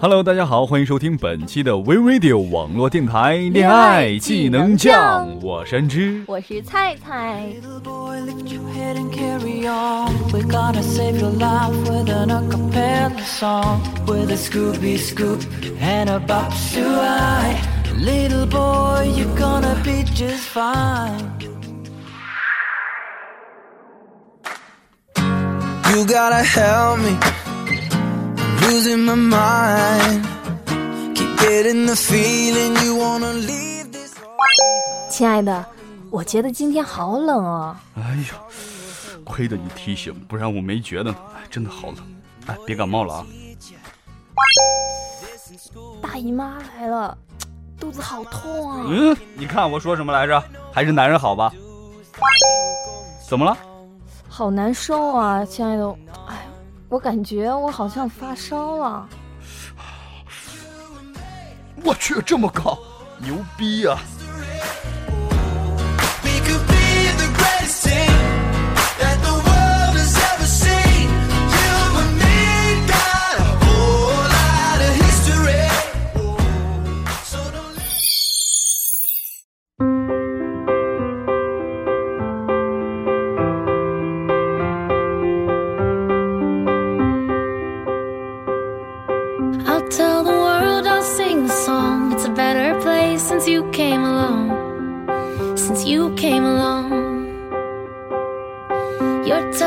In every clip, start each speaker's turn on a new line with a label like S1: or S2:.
S1: Hello，大家好，欢迎收听本期的 We Radio 网络电台恋爱技能酱，我是安之，
S2: 我是菜菜。You gotta help me. Losing my mind. Keep getting the feeling you wanna leave this 亲爱的我觉得今天好冷哦。
S1: 哎呀亏得你提醒不然我没觉得呢。哎真的好冷。哎别感冒了啊。
S2: 大姨妈来了肚子好痛啊。
S1: 嗯你看我说什么来着？还是男人好吧。怎么了
S2: 好难受啊，亲爱的，哎，我感觉我好像发烧了。
S1: 我去，这么高，牛逼啊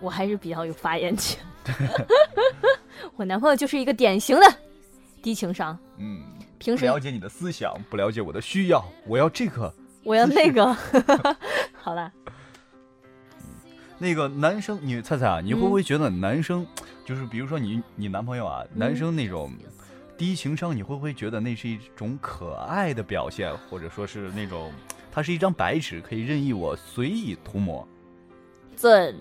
S2: 我还是比较有发言权。我男朋友就是一个典型的低情商。
S1: 嗯，平时了解你的思想，不了解我的需要，我要这个。
S2: 我要那个，好了。
S1: 那个男生，你猜猜啊，你会不会觉得男生，就是比如说你你男朋友啊，男生那种低情商，你会不会觉得那是一种可爱的表现，或者说是那种他是一张白纸，可以任意我随意涂抹？
S2: 这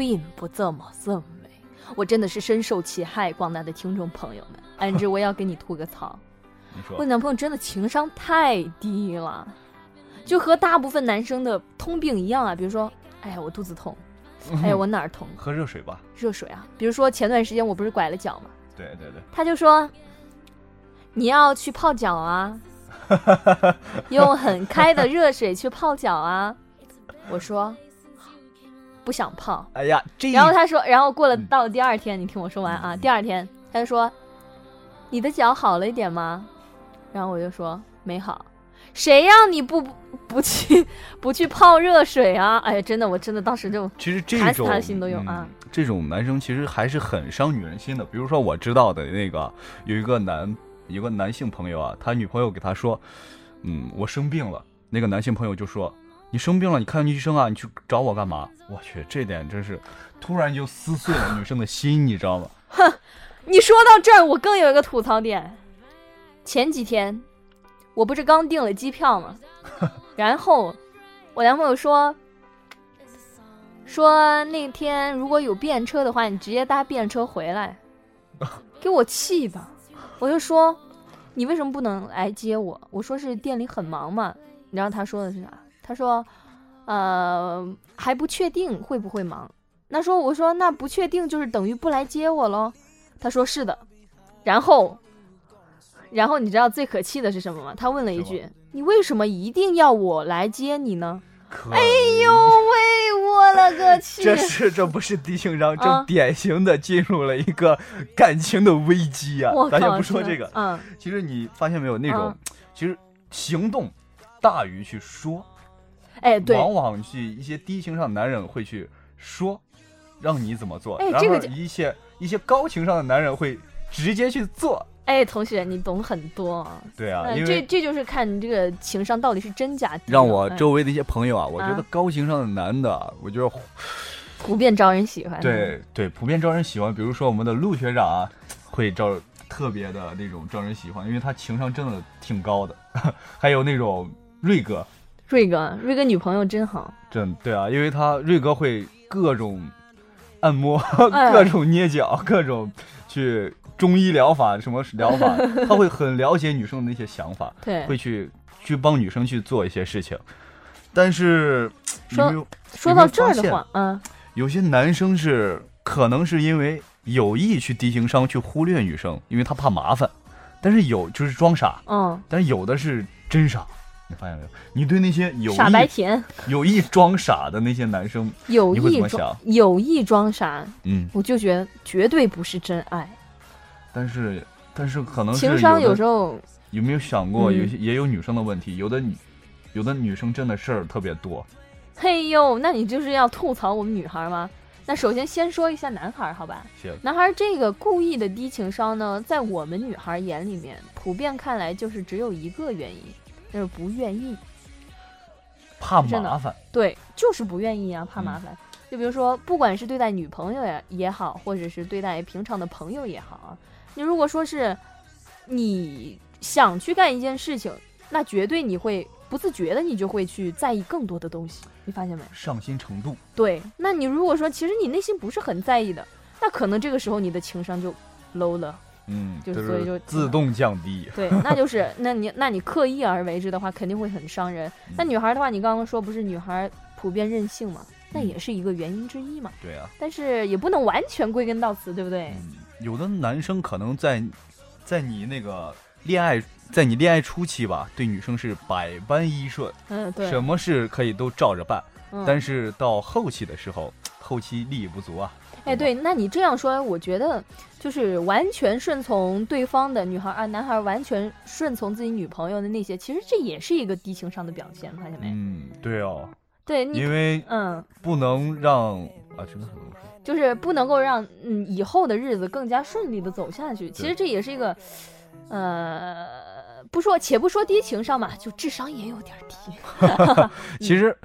S2: 并不这么认为，我真的是深受其害。广大的听众朋友们，安之，我要给你吐个槽。我男朋友真的情商太低了。就和大部分男生的通病一样啊，比如说，哎呀，我肚子痛，哎呀，我哪儿痛？
S1: 喝热水吧。
S2: 热水啊，比如说前段时间我不是拐了脚吗？
S1: 对对对。
S2: 他就说，你要去泡脚啊，用很开的热水去泡脚啊。我说，不想泡。
S1: 哎呀，这。
S2: 然后他说，然后过了到了第二天，你听我说完啊。第二天他就说，你的脚好了一点吗？然后我就说没好。谁让你不不去不去泡热水啊？哎呀，真的，我真的当时就
S1: 其实这种
S2: 他的心都有啊。
S1: 这种男生其实还是很伤女人心的。比如说我知道的那个有一个男有个男性朋友啊，他女朋友给他说：“嗯，我生病了。”那个男性朋友就说：“你生病了，你看医生啊，你去找我干嘛？”我去，这点真是突然就撕碎了女生的心，你知道吗？
S2: 哼，你说到这儿，我更有一个吐槽点。前几天。我不是刚订了机票吗？然后我男朋友说说那天如果有便车的话，你直接搭便车回来，给我气的。我就说你为什么不能来接我？我说是店里很忙嘛。你知道他说的是啥？他说呃还不确定会不会忙。那说我说那不确定就是等于不来接我喽？他说是的。然后。然后你知道最可气的是什么吗？他问了一句：“你为什么一定要我来接你呢？”哎呦喂，我了个 去！
S1: 这是这不是低情商，这典型的进入了一个感情的危机呀！咱先不说这个，嗯，其实你发现没有，那种其实行动大于去说，
S2: 哎，对，
S1: 往往去一些低情商男人会去说，让你怎么做，然后一些一些高情商的男人会直接去做。
S2: 哎，同学，你懂很多。
S1: 对啊，
S2: 这这就是看你这个情商到底是真假。
S1: 让我周围的一些朋友啊，我觉得高情商的男的，我觉得
S2: 普遍招人喜欢。
S1: 对对，普遍招人喜欢。比如说我们的陆学长啊，会招特别的那种招人喜欢，因为他情商真的挺高的。还有那种瑞哥，
S2: 瑞哥，瑞哥女朋友真好。
S1: 真对啊，因为他瑞哥会各种按摩，各种捏脚，各种去。中医疗法什么疗法？他会很了解女生的那些想法，
S2: 对，
S1: 会去去帮女生去做一些事情。但是
S2: 说说到这儿的话，嗯，
S1: 有些男生是可能是因为有意去低情商，去忽略女生，因为他怕麻烦。但是有就是装傻，
S2: 嗯，
S1: 但是有的是真傻。你发现没有？你对那些有
S2: 傻白甜、
S1: 有意装傻的那些男生，
S2: 有意装有意装傻，
S1: 嗯，
S2: 我就觉得绝对不是真爱。
S1: 但是，但是可能
S2: 情商有时候
S1: 有没有想过，有些也有女生的问题，有的女，有的女生真的事儿特别多。
S2: 嘿呦，那你就是要吐槽我们女孩吗？那首先先说一下男孩，好吧？男孩这个故意的低情商呢，在我们女孩眼里面，普遍看来就是只有一个原因，就是不愿意，
S1: 怕麻烦。
S2: 对，就是不愿意啊，怕麻烦。就比如说，不管是对待女朋友也也好，或者是对待平常的朋友也好啊。你如果说是你想去干一件事情，那绝对你会不自觉的，你就会去在意更多的东西。你发现没？
S1: 上心程度。
S2: 对，那你如果说其实你内心不是很在意的，那可能这个时候你的情商就 low 了。
S1: 嗯，
S2: 就所以就
S1: 自动降低。
S2: 对，那就是那你那你刻意而为之的话，肯定会很伤人。那女孩的话，你刚刚说不是女孩普遍任性嘛？那也是一个原因之一嘛。
S1: 对啊。
S2: 但是也不能完全归根到此，对不对？
S1: 有的男生可能在，在你那个恋爱，在你恋爱初期吧，对女生是百般依顺，
S2: 嗯，对，
S1: 什么事可以都照着办。但是到后期的时候，后期力不足啊。
S2: 哎，对，那你这样说，我觉得就是完全顺从对方的女孩啊，男孩完全顺从自己女朋友的那些，其实这也是一个低情商的表现，发现没？
S1: 嗯，对哦。
S2: 对，
S1: 因为
S2: 嗯，
S1: 不能让啊，真的很多。
S2: 就是不能够让嗯以后的日子更加顺利的走下去。其实这也是一个，呃，不说且不说低情商嘛，就智商也有点低。
S1: 其实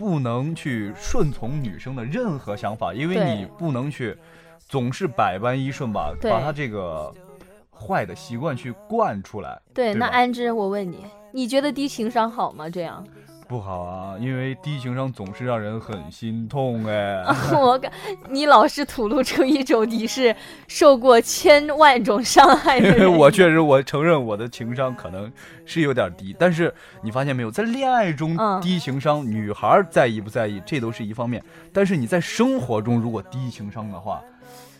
S1: 不能去顺从女生的任何想法，因为你不能去总是百般依顺吧，把她这个坏的习惯去惯出来。
S2: 对，那安之，我问你，你觉得低情商好吗？这样？
S1: 不好啊，因为低情商总是让人很心痛哎。
S2: 我感你老是吐露出一种你是受过千万种伤害的人。
S1: 我确实，我承认我的情商可能是有点低，但是你发现没有，在恋爱中低情商，女孩在意不在意，这都是一方面。但是你在生活中如果低情商的话，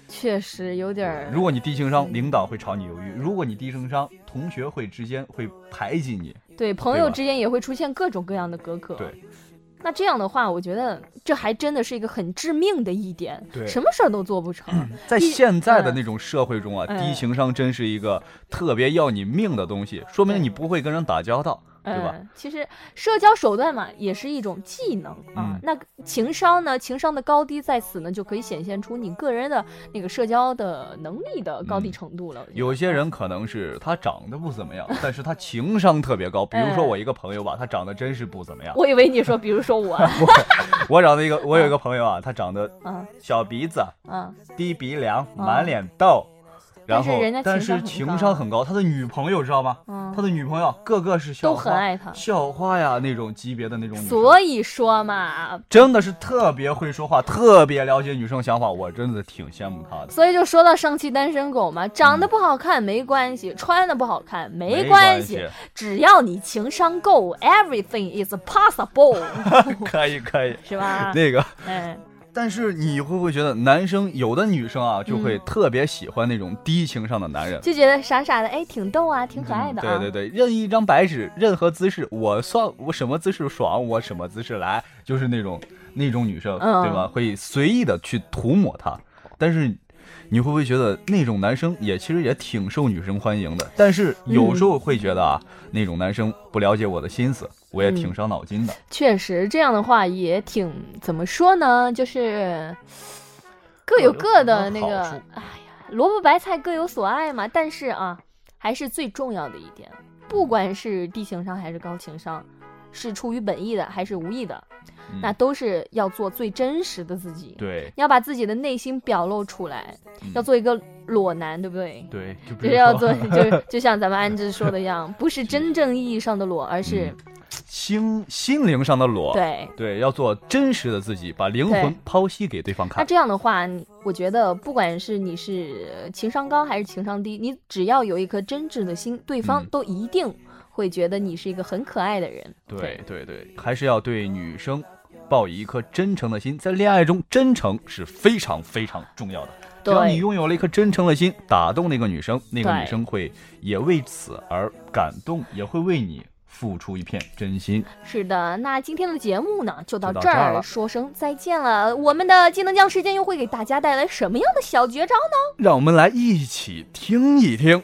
S2: 确实有点。
S1: 如果你低情商，领导会朝你鱿鱼；如果你低情商，同学会之间会排挤你。
S2: 对，朋友之间也会出现各种各样的隔阂。
S1: 对，
S2: 那这样的话，我觉得这还真的是一个很致命的一点。
S1: 对，
S2: 什么事儿都做不成。
S1: 在现在的那种社会中啊，低情商真是一个特别要你命的东西，说明你不会跟人打交道。对吧？
S2: 其实社交手段嘛，也是一种技能啊。那情商呢？情商的高低在此呢，就可以显现出你个人的那个社交的能力的高低程度了。
S1: 有些人可能是他长得不怎么样，但是他情商特别高。比如说我一个朋友吧，他长得真是不怎么样。
S2: 我以为你说，比如说 我，
S1: 我长得一个，我有一个朋友啊，他长得小鼻子，
S2: 嗯，
S1: 低鼻梁，满脸痘。然后，但是
S2: 情
S1: 商很高，他的女朋友知道吗？他的女朋友个个是
S2: 都很爱他，
S1: 校花呀那种级别的那种。
S2: 所以说嘛，
S1: 真的是特别会说话，特别了解女生想法，我真的挺羡慕他的。
S2: 所以就说到上期单身狗嘛，长得不好看没关系，穿的不好看
S1: 没
S2: 关系，只要你情商够，everything is possible。
S1: 可 以可以，
S2: 是吧？
S1: 那个，
S2: 哎。
S1: 但是你会不会觉得男生有的女生啊，就会特别喜欢那种低情商的男人，
S2: 就觉得傻傻的，哎，挺逗啊，挺可爱的
S1: 啊。对对对，任意一张白纸，任何姿势，我算我什么姿势爽，我什么姿势来，就是那种那种女生，对吧？会随意的去涂抹它。但是你会不会觉得那种男生也其实也挺受女生欢迎的？但是有时候会觉得啊，那种男生不了解我的心思。我也挺伤脑筋的，
S2: 确实这样的话也挺怎么说呢？就是各有各的那个，哎呀，萝卜白菜各有所爱嘛。但是啊，还是最重要的一点。不管是低情商还是高情商，是出于本意的还是无意的，那都是要做最真实的自己。
S1: 对，
S2: 要把自己的内心表露出来，要做一个裸男，对不对？
S1: 对，
S2: 就是要做，就就像咱们安之说的一样，不是真正意义上的裸，而是。
S1: 心心灵上的裸，
S2: 对
S1: 对，要做真实的自己，把灵魂剖析给对方看。
S2: 那这样的话，我觉得不管是你是情商高还是情商低，你只要有一颗真挚的心，对方都一定会觉得你是一个很可爱的人。
S1: 对对对，还是要对女生抱以一颗真诚的心，在恋爱中，真诚是非常非常重要的。只要你拥有了一颗真诚的心，打动那个女生，那个女生会也为此而感动，也会为你。付出一片真心。
S2: 是的，那今天的节目呢，就
S1: 到
S2: 这儿，说声再见了。我们的技能将时间又会给大家带来什么样的小绝招呢？
S1: 让我们来一起听一听。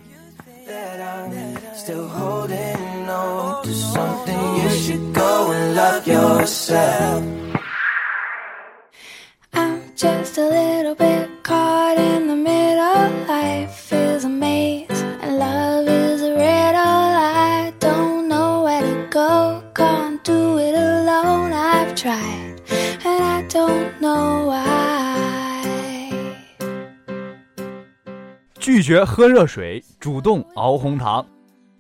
S1: 拒绝喝热水，主动熬红糖。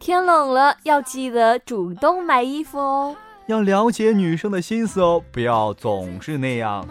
S2: 天冷了，要记得主动买衣服哦。
S1: 要了解女生的心思哦，不要总是那样。